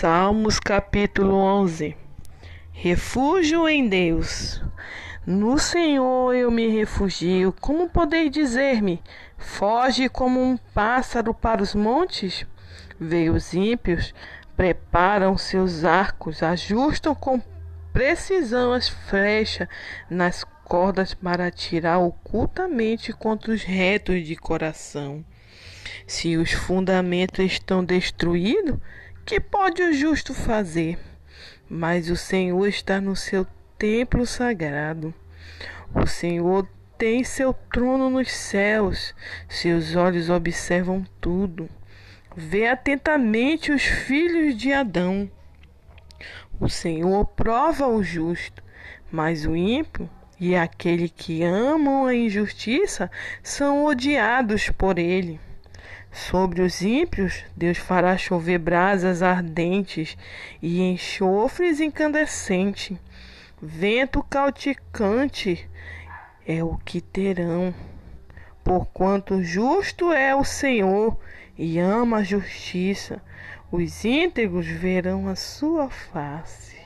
Salmos capítulo 11 Refúgio em Deus. No Senhor eu me refugio. Como podeis dizer-me? Foge como um pássaro para os montes? Veio os ímpios, preparam seus arcos, ajustam com precisão as flechas nas cordas para atirar ocultamente contra os retos de coração. Se os fundamentos estão destruídos, que pode o justo fazer? Mas o Senhor está no seu templo sagrado. O Senhor tem seu trono nos céus, seus olhos observam tudo. Vê atentamente os filhos de Adão. O Senhor prova o justo, mas o ímpio e aquele que amam a injustiça são odiados por ele. Sobre os ímpios, Deus fará chover brasas ardentes e enxofres incandescentes. Vento cauticante é o que terão. Porquanto justo é o Senhor e ama a justiça, os íntegros verão a sua face.